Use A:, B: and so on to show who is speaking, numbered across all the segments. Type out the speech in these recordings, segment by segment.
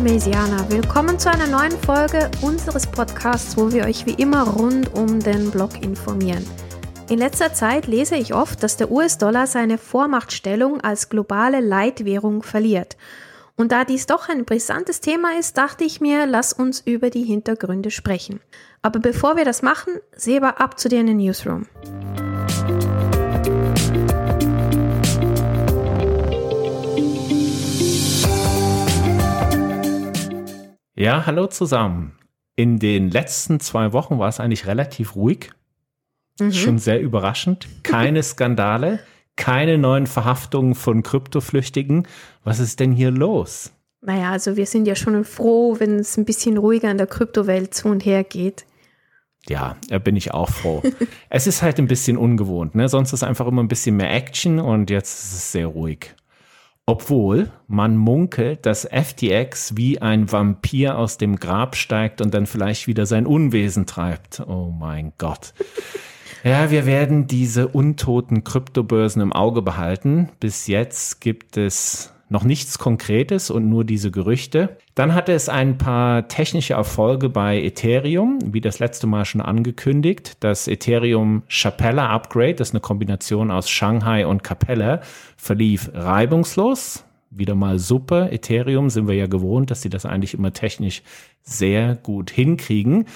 A: Mesianer, willkommen zu einer neuen Folge unseres Podcasts, wo wir euch wie immer rund um den Blog informieren. In letzter Zeit lese ich oft, dass der US-Dollar seine Vormachtstellung als globale Leitwährung verliert. Und da dies doch ein brisantes Thema ist, dachte ich mir, lass uns über die Hintergründe sprechen. Aber bevor wir das machen, Seba ab zu dir in den Newsroom.
B: Ja, hallo zusammen. In den letzten zwei Wochen war es eigentlich relativ ruhig. Mhm. Schon sehr überraschend. Keine Skandale, keine neuen Verhaftungen von Kryptoflüchtigen. Was ist denn hier los?
A: Naja, also wir sind ja schon froh, wenn es ein bisschen ruhiger in der Kryptowelt zu und her geht.
B: Ja, da bin ich auch froh. es ist halt ein bisschen ungewohnt, ne? Sonst ist einfach immer ein bisschen mehr Action und jetzt ist es sehr ruhig. Obwohl man munkelt, dass FTX wie ein Vampir aus dem Grab steigt und dann vielleicht wieder sein Unwesen treibt. Oh mein Gott. Ja, wir werden diese untoten Kryptobörsen im Auge behalten. Bis jetzt gibt es noch nichts Konkretes und nur diese Gerüchte. Dann hatte es ein paar technische Erfolge bei Ethereum, wie das letzte Mal schon angekündigt. Das Ethereum Chapella Upgrade, das ist eine Kombination aus Shanghai und Capella, verlief reibungslos. Wieder mal super. Ethereum sind wir ja gewohnt, dass sie das eigentlich immer technisch sehr gut hinkriegen.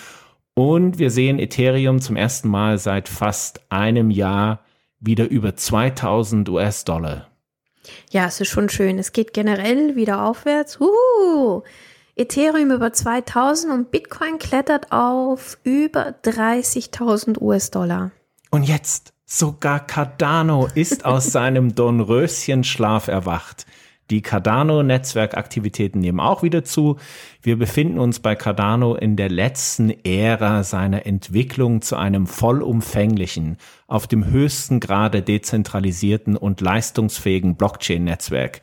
B: Und wir sehen Ethereum zum ersten Mal seit fast einem Jahr wieder über 2000 US-Dollar.
A: Ja, es ist schon schön. Es geht generell wieder aufwärts. Uhu. Ethereum über 2000 und Bitcoin klettert auf über 30.000 US-Dollar.
B: Und jetzt sogar Cardano ist aus seinem Dornröschenschlaf erwacht. Die Cardano-Netzwerkaktivitäten nehmen auch wieder zu. Wir befinden uns bei Cardano in der letzten Ära seiner Entwicklung zu einem vollumfänglichen, auf dem höchsten Grade dezentralisierten und leistungsfähigen Blockchain-Netzwerk.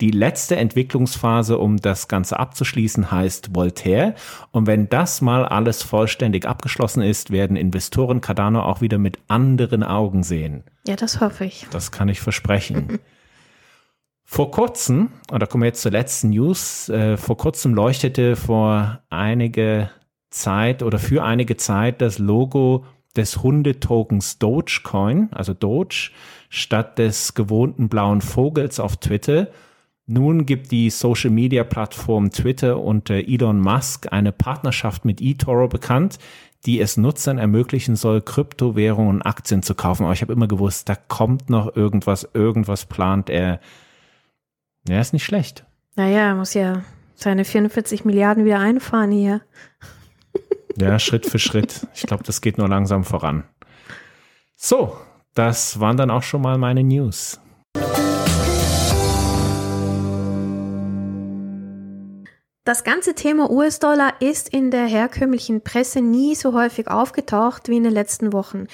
B: Die letzte Entwicklungsphase, um das Ganze abzuschließen, heißt Voltaire. Und wenn das mal alles vollständig abgeschlossen ist, werden Investoren Cardano auch wieder mit anderen Augen sehen.
A: Ja, das hoffe ich.
B: Das kann ich versprechen. Vor kurzem, und da kommen wir jetzt zur letzten News, äh, vor kurzem leuchtete vor einige Zeit oder für einige Zeit das Logo des Hundetokens Dogecoin, also Doge, statt des gewohnten blauen Vogels auf Twitter. Nun gibt die Social Media Plattform Twitter unter Elon Musk eine Partnerschaft mit eToro bekannt, die es Nutzern ermöglichen soll, Kryptowährungen und Aktien zu kaufen. Aber ich habe immer gewusst, da kommt noch irgendwas, irgendwas plant er ja, ist nicht schlecht.
A: Naja, er muss ja seine 44 Milliarden wieder einfahren hier.
B: Ja, Schritt für Schritt. Ich glaube, das geht nur langsam voran. So, das waren dann auch schon mal meine News.
A: Das ganze Thema US-Dollar ist in der herkömmlichen Presse nie so häufig aufgetaucht wie in den letzten Wochen.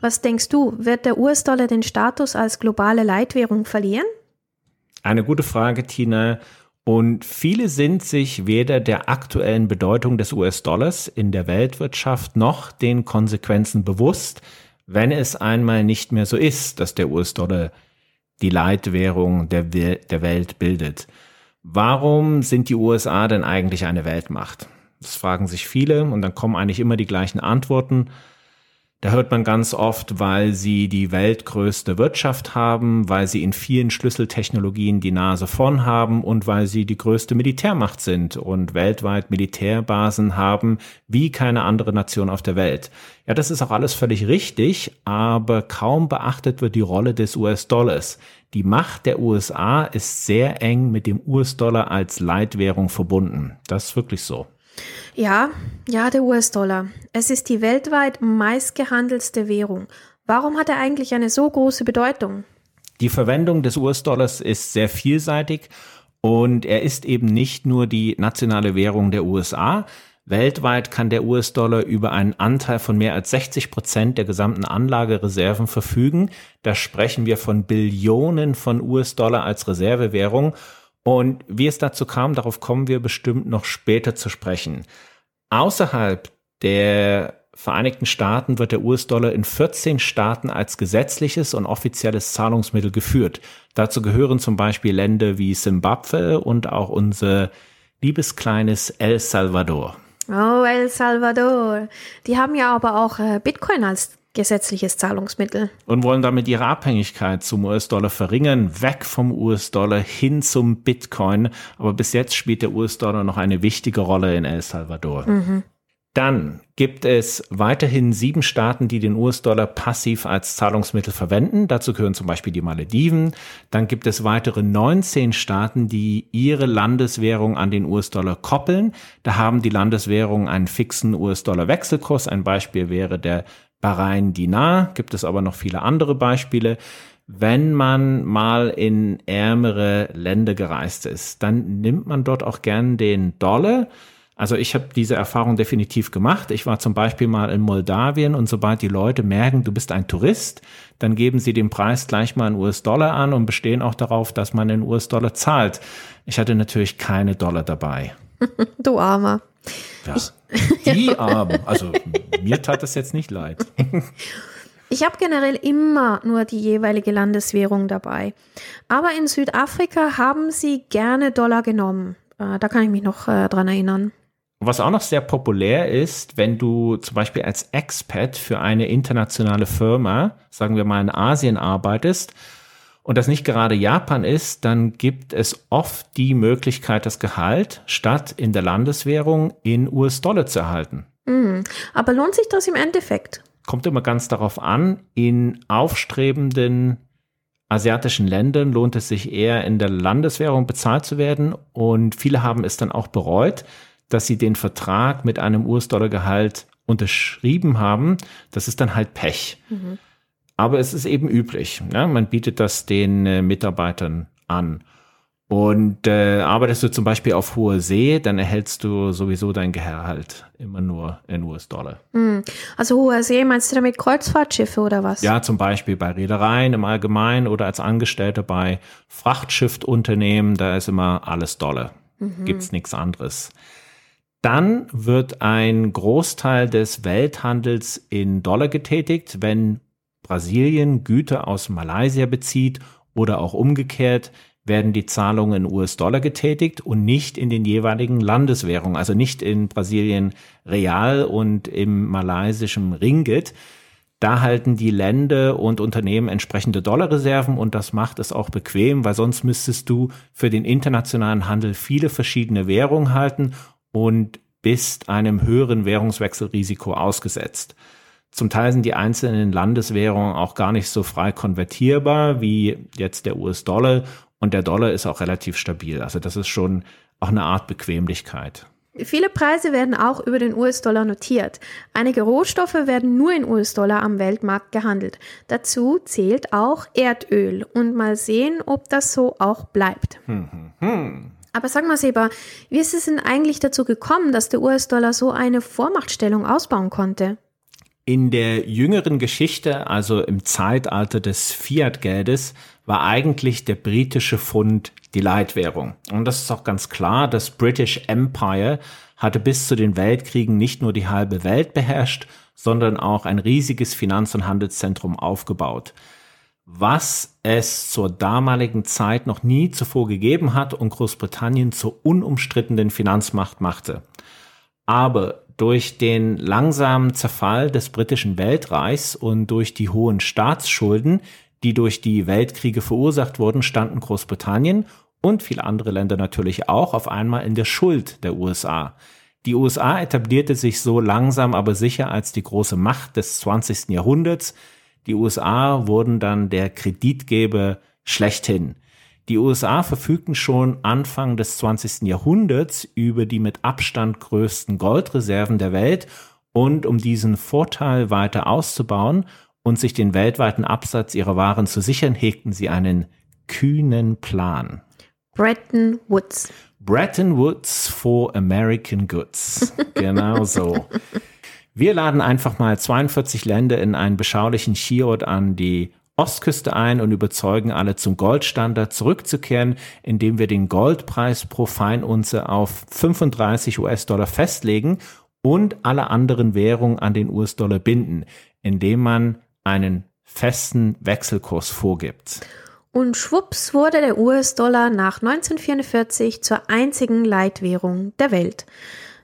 A: Was denkst du, wird der US-Dollar den Status als globale Leitwährung verlieren?
B: Eine gute Frage, Tina. Und viele sind sich weder der aktuellen Bedeutung des US-Dollars in der Weltwirtschaft noch den Konsequenzen bewusst, wenn es einmal nicht mehr so ist, dass der US-Dollar die Leitwährung der, der Welt bildet. Warum sind die USA denn eigentlich eine Weltmacht? Das fragen sich viele und dann kommen eigentlich immer die gleichen Antworten. Da hört man ganz oft, weil sie die weltgrößte Wirtschaft haben, weil sie in vielen Schlüsseltechnologien die Nase vorn haben und weil sie die größte Militärmacht sind und weltweit Militärbasen haben wie keine andere Nation auf der Welt. Ja, das ist auch alles völlig richtig, aber kaum beachtet wird die Rolle des US-Dollars. Die Macht der USA ist sehr eng mit dem US-Dollar als Leitwährung verbunden. Das ist wirklich so.
A: Ja, ja, der US-Dollar. Es ist die weltweit meistgehandelste Währung. Warum hat er eigentlich eine so große Bedeutung?
B: Die Verwendung des US-Dollars ist sehr vielseitig und er ist eben nicht nur die nationale Währung der USA. Weltweit kann der US-Dollar über einen Anteil von mehr als 60 Prozent der gesamten Anlagereserven verfügen. Da sprechen wir von Billionen von US-Dollar als Reservewährung. Und wie es dazu kam, darauf kommen wir bestimmt noch später zu sprechen. Außerhalb der Vereinigten Staaten wird der US-Dollar in 14 Staaten als gesetzliches und offizielles Zahlungsmittel geführt. Dazu gehören zum Beispiel Länder wie Simbabwe und auch unsere liebes kleines El Salvador.
A: Oh, El Salvador. Die haben ja aber auch äh, Bitcoin als gesetzliches Zahlungsmittel.
B: Und wollen damit ihre Abhängigkeit zum US-Dollar verringern, weg vom US-Dollar hin zum Bitcoin. Aber bis jetzt spielt der US-Dollar noch eine wichtige Rolle in El Salvador. Mhm. Dann gibt es weiterhin sieben Staaten, die den US-Dollar passiv als Zahlungsmittel verwenden. Dazu gehören zum Beispiel die Malediven. Dann gibt es weitere 19 Staaten, die ihre Landeswährung an den US-Dollar koppeln. Da haben die Landeswährungen einen fixen US-Dollar-Wechselkurs. Ein Beispiel wäre der Bahrain Dinar. Gibt es aber noch viele andere Beispiele. Wenn man mal in ärmere Länder gereist ist, dann nimmt man dort auch gern den Dollar also ich habe diese Erfahrung definitiv gemacht. Ich war zum Beispiel mal in Moldawien und sobald die Leute merken, du bist ein Tourist, dann geben sie den Preis gleich mal in US-Dollar an und bestehen auch darauf, dass man in US-Dollar zahlt. Ich hatte natürlich keine Dollar dabei.
A: Du Armer.
B: Ja, die Armen. Also mir tat das jetzt nicht leid.
A: Ich habe generell immer nur die jeweilige Landeswährung dabei. Aber in Südafrika haben sie gerne Dollar genommen. Äh, da kann ich mich noch äh, dran erinnern.
B: Was auch noch sehr populär ist, wenn du zum Beispiel als Expat für eine internationale Firma, sagen wir mal in Asien arbeitest, und das nicht gerade Japan ist, dann gibt es oft die Möglichkeit, das Gehalt statt in der Landeswährung in US-Dollar zu erhalten.
A: Mhm. Aber lohnt sich das im Endeffekt?
B: Kommt immer ganz darauf an. In aufstrebenden asiatischen Ländern lohnt es sich eher in der Landeswährung bezahlt zu werden und viele haben es dann auch bereut, dass sie den Vertrag mit einem US-Dollar-Gehalt unterschrieben haben, das ist dann halt Pech. Mhm. Aber es ist eben üblich. Ne? Man bietet das den äh, Mitarbeitern an. Und äh, arbeitest du zum Beispiel auf hoher See, dann erhältst du sowieso dein Gehalt immer nur in US-Dollar.
A: Mhm. Also hoher See, meinst du damit Kreuzfahrtschiffe oder was?
B: Ja, zum Beispiel bei Reedereien im Allgemeinen oder als Angestellter bei Frachtschifftunternehmen, da ist immer alles Dollar. Mhm. Gibt's nichts anderes. Dann wird ein Großteil des Welthandels in Dollar getätigt, wenn Brasilien Güter aus Malaysia bezieht oder auch umgekehrt werden die Zahlungen in US-Dollar getätigt und nicht in den jeweiligen Landeswährungen, also nicht in Brasilien Real und im malaysischen Ringgit. Da halten die Länder und Unternehmen entsprechende Dollarreserven und das macht es auch bequem, weil sonst müsstest du für den internationalen Handel viele verschiedene Währungen halten und bist einem höheren Währungswechselrisiko ausgesetzt. Zum Teil sind die einzelnen Landeswährungen auch gar nicht so frei konvertierbar wie jetzt der US-Dollar und der Dollar ist auch relativ stabil. Also das ist schon auch eine Art Bequemlichkeit.
A: Viele Preise werden auch über den US-Dollar notiert. Einige Rohstoffe werden nur in US-Dollar am Weltmarkt gehandelt. Dazu zählt auch Erdöl. Und mal sehen, ob das so auch bleibt. Hm, hm, hm. Aber sag mal, Seba, wie ist es denn eigentlich dazu gekommen, dass der US-Dollar so eine Vormachtstellung ausbauen konnte?
B: In der jüngeren Geschichte, also im Zeitalter des Fiat-Geldes, war eigentlich der britische Pfund die Leitwährung. Und das ist auch ganz klar, das British Empire hatte bis zu den Weltkriegen nicht nur die halbe Welt beherrscht, sondern auch ein riesiges Finanz- und Handelszentrum aufgebaut was es zur damaligen Zeit noch nie zuvor gegeben hat und Großbritannien zur unumstrittenen Finanzmacht machte. Aber durch den langsamen Zerfall des britischen Weltreichs und durch die hohen Staatsschulden, die durch die Weltkriege verursacht wurden, standen Großbritannien und viele andere Länder natürlich auch auf einmal in der Schuld der USA. Die USA etablierte sich so langsam aber sicher als die große Macht des 20. Jahrhunderts, die USA wurden dann der Kreditgeber schlechthin. Die USA verfügten schon Anfang des 20. Jahrhunderts über die mit Abstand größten Goldreserven der Welt und um diesen Vorteil weiter auszubauen und sich den weltweiten Absatz ihrer Waren zu sichern, hegten sie einen kühnen Plan.
A: Bretton Woods.
B: Bretton Woods for American Goods. Genau so. Wir laden einfach mal 42 Länder in einen beschaulichen Skiort an die Ostküste ein und überzeugen alle zum Goldstandard zurückzukehren, indem wir den Goldpreis pro Feinunze auf 35 US-Dollar festlegen und alle anderen Währungen an den US-Dollar binden, indem man einen festen Wechselkurs vorgibt.
A: Und schwupps wurde der US-Dollar nach 1944 zur einzigen Leitwährung der Welt.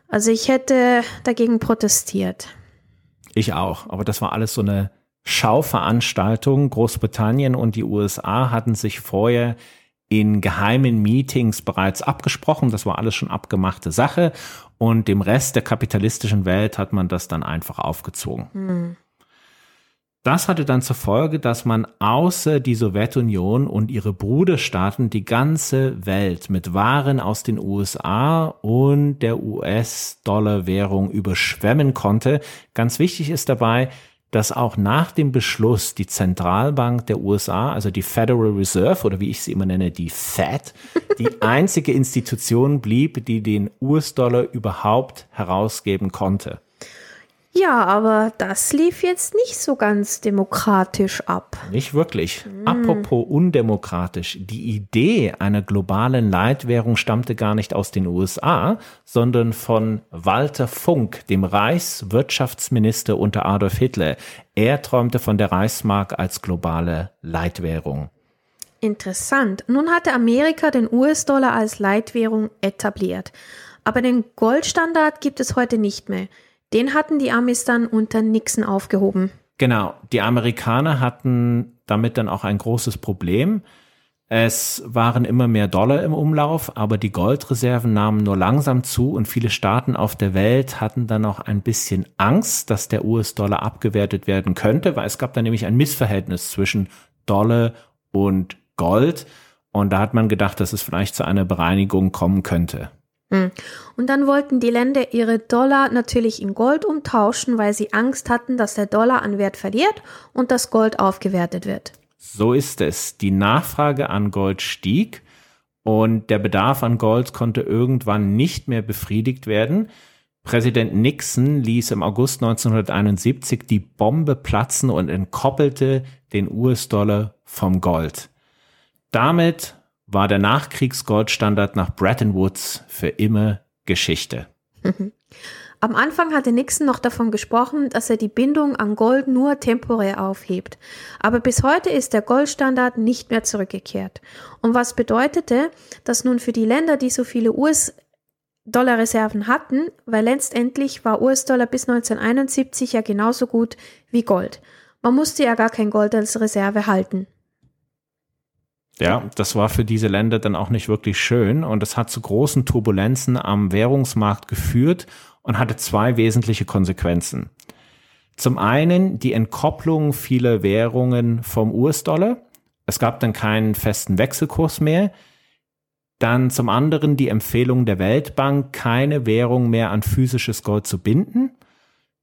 A: Also ich hätte dagegen protestiert.
B: Ich auch, aber das war alles so eine Schauveranstaltung. Großbritannien und die USA hatten sich vorher in geheimen Meetings bereits abgesprochen. Das war alles schon abgemachte Sache. Und dem Rest der kapitalistischen Welt hat man das dann einfach aufgezogen. Hm. Das hatte dann zur Folge, dass man außer die Sowjetunion und ihre Bruderstaaten die ganze Welt mit Waren aus den USA und der US-Dollar-Währung überschwemmen konnte. Ganz wichtig ist dabei, dass auch nach dem Beschluss die Zentralbank der USA, also die Federal Reserve oder wie ich sie immer nenne, die Fed, die einzige Institution blieb, die den US-Dollar überhaupt herausgeben konnte.
A: Ja, aber das lief jetzt nicht so ganz demokratisch ab.
B: Nicht wirklich. Mm. Apropos undemokratisch. Die Idee einer globalen Leitwährung stammte gar nicht aus den USA, sondern von Walter Funk, dem Reichswirtschaftsminister unter Adolf Hitler. Er träumte von der Reichsmark als globale Leitwährung.
A: Interessant. Nun hatte Amerika den US-Dollar als Leitwährung etabliert. Aber den Goldstandard gibt es heute nicht mehr. Den hatten die Amis dann unter Nixon aufgehoben.
B: Genau, die Amerikaner hatten damit dann auch ein großes Problem. Es waren immer mehr Dollar im Umlauf, aber die Goldreserven nahmen nur langsam zu und viele Staaten auf der Welt hatten dann auch ein bisschen Angst, dass der US-Dollar abgewertet werden könnte, weil es gab da nämlich ein Missverhältnis zwischen Dollar und Gold und da hat man gedacht, dass es vielleicht zu einer Bereinigung kommen könnte.
A: Hm. Und dann wollten die Länder ihre Dollar natürlich in Gold umtauschen, weil sie Angst hatten, dass der Dollar an Wert verliert und das Gold aufgewertet wird.
B: So ist es. Die Nachfrage an Gold stieg und der Bedarf an Gold konnte irgendwann nicht mehr befriedigt werden. Präsident Nixon ließ im August 1971 die Bombe platzen und entkoppelte den US-Dollar vom Gold. Damit war der Nachkriegsgoldstandard nach Bretton Woods für immer Geschichte.
A: Am Anfang hatte Nixon noch davon gesprochen, dass er die Bindung an Gold nur temporär aufhebt. Aber bis heute ist der Goldstandard nicht mehr zurückgekehrt. Und was bedeutete, dass nun für die Länder, die so viele US-Dollar-Reserven hatten, weil letztendlich war US-Dollar bis 1971 ja genauso gut wie Gold. Man musste ja gar kein Gold als Reserve halten.
B: Ja, das war für diese Länder dann auch nicht wirklich schön und es hat zu großen Turbulenzen am Währungsmarkt geführt und hatte zwei wesentliche Konsequenzen. Zum einen die Entkopplung vieler Währungen vom US-Dollar. Es gab dann keinen festen Wechselkurs mehr. Dann zum anderen die Empfehlung der Weltbank, keine Währung mehr an physisches Gold zu binden.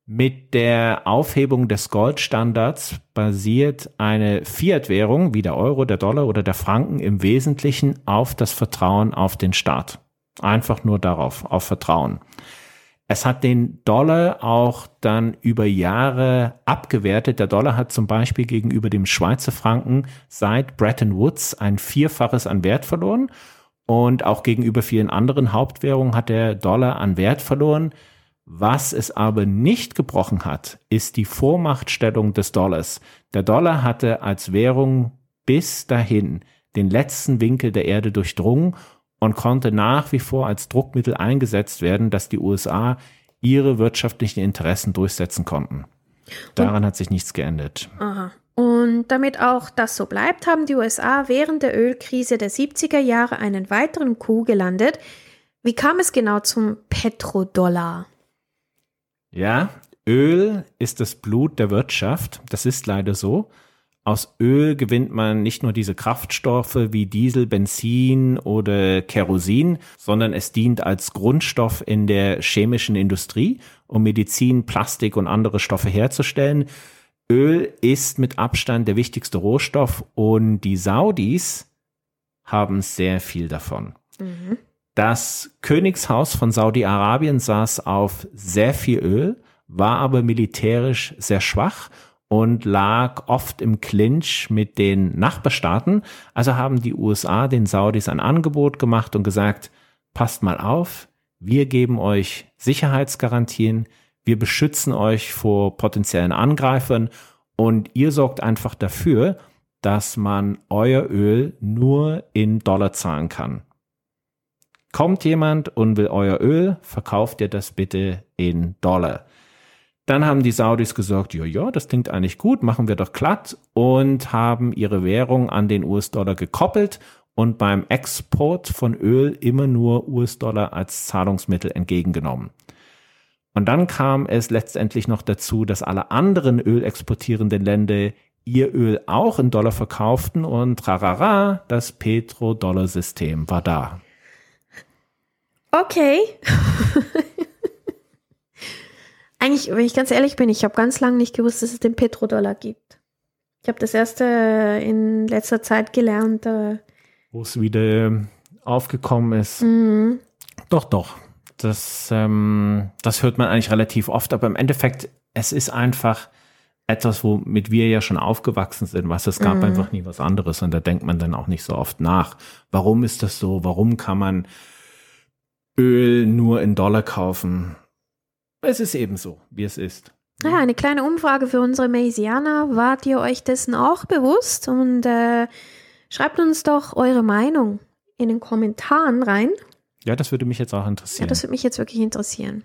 B: Mit der Aufhebung des Goldstandards basiert eine Fiat-Währung wie der Euro, der Dollar oder der Franken im Wesentlichen auf das Vertrauen auf den Staat. Einfach nur darauf, auf Vertrauen. Es hat den Dollar auch dann über Jahre abgewertet. Der Dollar hat zum Beispiel gegenüber dem Schweizer Franken seit Bretton Woods ein Vierfaches an Wert verloren. Und auch gegenüber vielen anderen Hauptwährungen hat der Dollar an Wert verloren. Was es aber nicht gebrochen hat, ist die Vormachtstellung des Dollars. Der Dollar hatte als Währung bis dahin den letzten Winkel der Erde durchdrungen und konnte nach wie vor als Druckmittel eingesetzt werden, dass die USA ihre wirtschaftlichen Interessen durchsetzen konnten. Daran und, hat sich nichts geändert.
A: Aha. Und damit auch das so bleibt, haben die USA während der Ölkrise der 70er Jahre einen weiteren Coup gelandet. Wie kam es genau zum Petrodollar?
B: Ja, Öl ist das Blut der Wirtschaft. Das ist leider so. Aus Öl gewinnt man nicht nur diese Kraftstoffe wie Diesel, Benzin oder Kerosin, sondern es dient als Grundstoff in der chemischen Industrie, um Medizin, Plastik und andere Stoffe herzustellen. Öl ist mit Abstand der wichtigste Rohstoff und die Saudis haben sehr viel davon. Mhm. Das Königshaus von Saudi-Arabien saß auf sehr viel Öl, war aber militärisch sehr schwach und lag oft im Clinch mit den Nachbarstaaten. Also haben die USA den Saudis ein Angebot gemacht und gesagt, passt mal auf, wir geben euch Sicherheitsgarantien, wir beschützen euch vor potenziellen Angreifern und ihr sorgt einfach dafür, dass man euer Öl nur in Dollar zahlen kann. Kommt jemand und will euer Öl, verkauft ihr das bitte in Dollar. Dann haben die Saudis gesagt, ja, ja, das klingt eigentlich gut, machen wir doch glatt und haben ihre Währung an den US-Dollar gekoppelt und beim Export von Öl immer nur US-Dollar als Zahlungsmittel entgegengenommen. Und dann kam es letztendlich noch dazu, dass alle anderen ölexportierenden Länder ihr Öl auch in Dollar verkauften und trarara, das Petrodollar-System war da.
A: Okay. Eigentlich, wenn ich ganz ehrlich bin, ich habe ganz lange nicht gewusst, dass es den Petrodollar gibt. Ich habe das erste in letzter Zeit gelernt. Äh
B: Wo es wieder aufgekommen ist. Mhm. Doch, doch. Das, ähm, das hört man eigentlich relativ oft, aber im Endeffekt, es ist einfach etwas, womit wir ja schon aufgewachsen sind, was es gab mhm. einfach nie was anderes und da denkt man dann auch nicht so oft nach. Warum ist das so? Warum kann man Öl nur in Dollar kaufen? Es ist eben so, wie es ist.
A: Ja, eine kleine Umfrage für unsere Maysianer. Wart ihr euch dessen auch bewusst? Und äh, schreibt uns doch eure Meinung in den Kommentaren rein.
B: Ja, das würde mich jetzt auch interessieren.
A: Ja, das würde mich jetzt wirklich interessieren.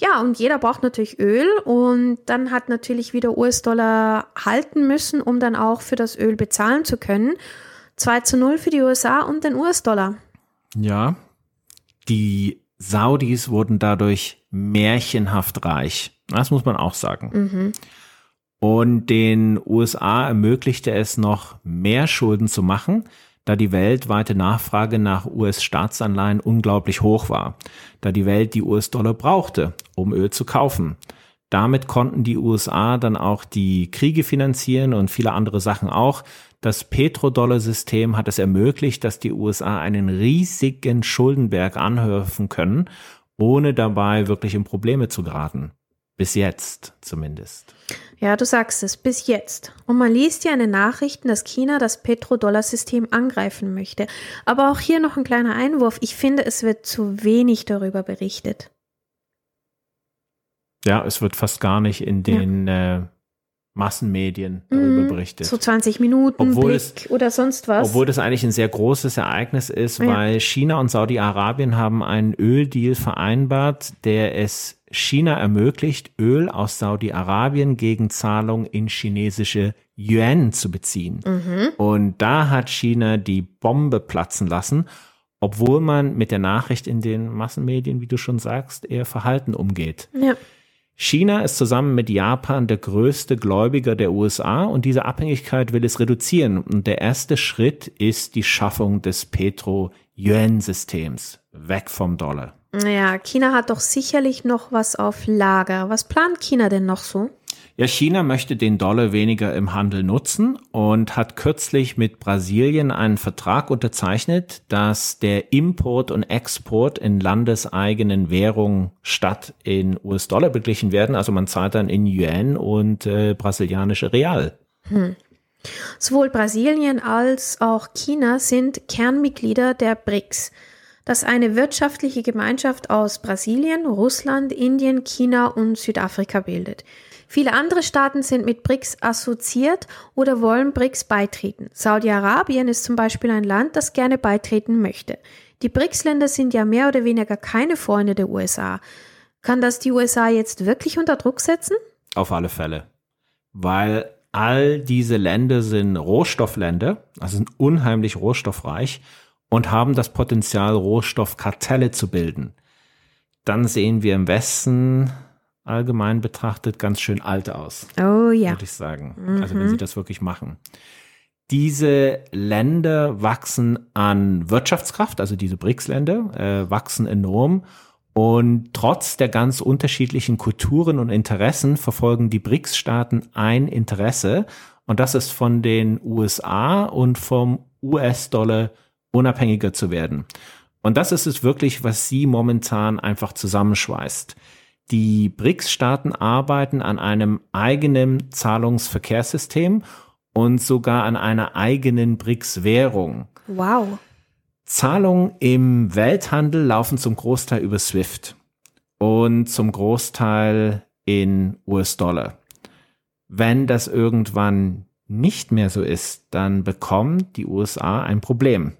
A: Ja, und jeder braucht natürlich Öl und dann hat natürlich wieder US-Dollar halten müssen, um dann auch für das Öl bezahlen zu können. 2 zu 0 für die USA und den US-Dollar.
B: Ja, die Saudis wurden dadurch märchenhaft reich. Das muss man auch sagen. Mhm. Und den USA ermöglichte es noch mehr Schulden zu machen, da die weltweite Nachfrage nach US-Staatsanleihen unglaublich hoch war, da die Welt die US-Dollar brauchte, um Öl zu kaufen. Damit konnten die USA dann auch die Kriege finanzieren und viele andere Sachen auch. Das Petrodollar-System hat es ermöglicht, dass die USA einen riesigen Schuldenberg anhäufen können, ohne dabei wirklich in Probleme zu geraten. Bis jetzt zumindest.
A: Ja, du sagst es, bis jetzt. Und man liest ja in den Nachrichten, dass China das Petrodollar-System angreifen möchte. Aber auch hier noch ein kleiner Einwurf. Ich finde, es wird zu wenig darüber berichtet.
B: Ja, es wird fast gar nicht in den ja. äh, Massenmedien darüber mm, berichtet.
A: So 20 Minuten obwohl Blick es, oder sonst was.
B: Obwohl das eigentlich ein sehr großes Ereignis ist, ja. weil China und Saudi-Arabien haben einen Öldeal vereinbart, der es China ermöglicht, Öl aus Saudi-Arabien gegen Zahlung in chinesische Yuan zu beziehen. Mhm. Und da hat China die Bombe platzen lassen, obwohl man mit der Nachricht in den Massenmedien, wie du schon sagst, eher verhalten umgeht. Ja. China ist zusammen mit Japan der größte Gläubiger der USA und diese Abhängigkeit will es reduzieren. Und der erste Schritt ist die Schaffung des Petro-Yuan-Systems. Weg vom Dollar.
A: Ja, China hat doch sicherlich noch was auf Lager. Was plant China denn noch so?
B: Ja, China möchte den Dollar weniger im Handel nutzen und hat kürzlich mit Brasilien einen Vertrag unterzeichnet, dass der Import und Export in landeseigenen Währungen statt in US-Dollar beglichen werden. Also man zahlt dann in Yuan und äh, brasilianische Real. Hm.
A: Sowohl Brasilien als auch China sind Kernmitglieder der BRICS das eine wirtschaftliche Gemeinschaft aus Brasilien, Russland, Indien, China und Südafrika bildet. Viele andere Staaten sind mit BRICS assoziiert oder wollen BRICS beitreten. Saudi-Arabien ist zum Beispiel ein Land, das gerne beitreten möchte. Die BRICS-Länder sind ja mehr oder weniger keine Freunde der USA. Kann das die USA jetzt wirklich unter Druck setzen?
B: Auf alle Fälle. Weil all diese Länder sind Rohstoffländer, also sind unheimlich rohstoffreich und haben das Potenzial, Rohstoffkartelle zu bilden. Dann sehen wir im Westen allgemein betrachtet ganz schön alt aus.
A: Oh ja.
B: Würde ich sagen. Mhm. Also wenn sie das wirklich machen. Diese Länder wachsen an Wirtschaftskraft, also diese BRICS-Länder äh, wachsen enorm. Und trotz der ganz unterschiedlichen Kulturen und Interessen verfolgen die BRICS-Staaten ein Interesse. Und das ist von den USA und vom US-Dollar unabhängiger zu werden. Und das ist es wirklich, was sie momentan einfach zusammenschweißt. Die BRICS-Staaten arbeiten an einem eigenen Zahlungsverkehrssystem und sogar an einer eigenen BRICS-Währung.
A: Wow.
B: Zahlungen im Welthandel laufen zum Großteil über SWIFT und zum Großteil in US-Dollar. Wenn das irgendwann nicht mehr so ist, dann bekommt die USA ein Problem.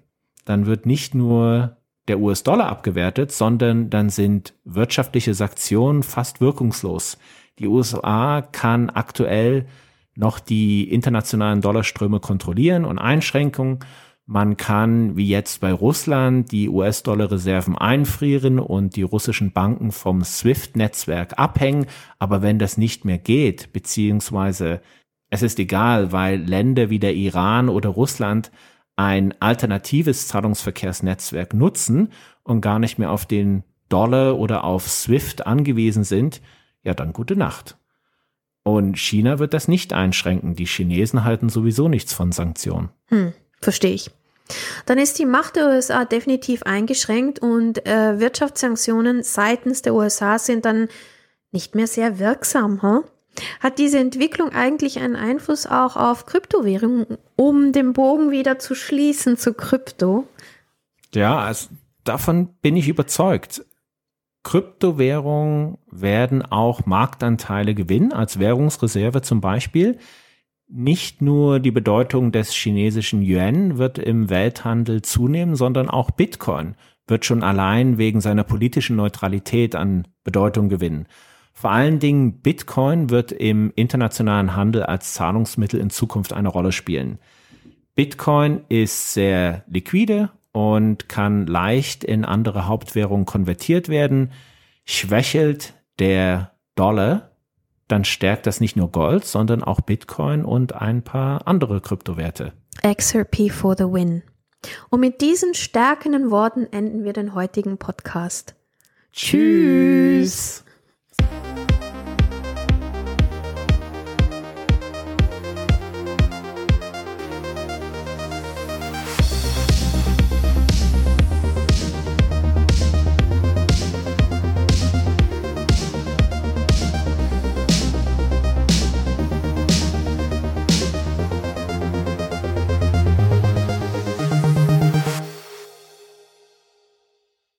B: Dann wird nicht nur der US-Dollar abgewertet, sondern dann sind wirtschaftliche Sanktionen fast wirkungslos. Die USA kann aktuell noch die internationalen Dollarströme kontrollieren und Einschränkungen. Man kann, wie jetzt bei Russland, die US-Dollar-Reserven einfrieren und die russischen Banken vom SWIFT-Netzwerk abhängen. Aber wenn das nicht mehr geht, beziehungsweise es ist egal, weil Länder wie der Iran oder Russland ein alternatives Zahlungsverkehrsnetzwerk nutzen und gar nicht mehr auf den Dollar oder auf SWIFT angewiesen sind, ja dann gute Nacht. Und China wird das nicht einschränken. Die Chinesen halten sowieso nichts von Sanktionen.
A: Hm, verstehe ich. Dann ist die Macht der USA definitiv eingeschränkt und äh, Wirtschaftssanktionen seitens der USA sind dann nicht mehr sehr wirksam. Huh? Hat diese Entwicklung eigentlich einen Einfluss auch auf Kryptowährungen, um den Bogen wieder zu schließen zu Krypto?
B: Ja, also davon bin ich überzeugt. Kryptowährungen werden auch Marktanteile gewinnen, als Währungsreserve zum Beispiel. Nicht nur die Bedeutung des chinesischen Yuan wird im Welthandel zunehmen, sondern auch Bitcoin wird schon allein wegen seiner politischen Neutralität an Bedeutung gewinnen. Vor allen Dingen Bitcoin wird im internationalen Handel als Zahlungsmittel in Zukunft eine Rolle spielen. Bitcoin ist sehr liquide und kann leicht in andere Hauptwährungen konvertiert werden. Schwächelt der Dollar, dann stärkt das nicht nur Gold, sondern auch Bitcoin und ein paar andere Kryptowerte.
A: XRP for the win. Und mit diesen stärkenden Worten enden wir den heutigen Podcast. Tschüss.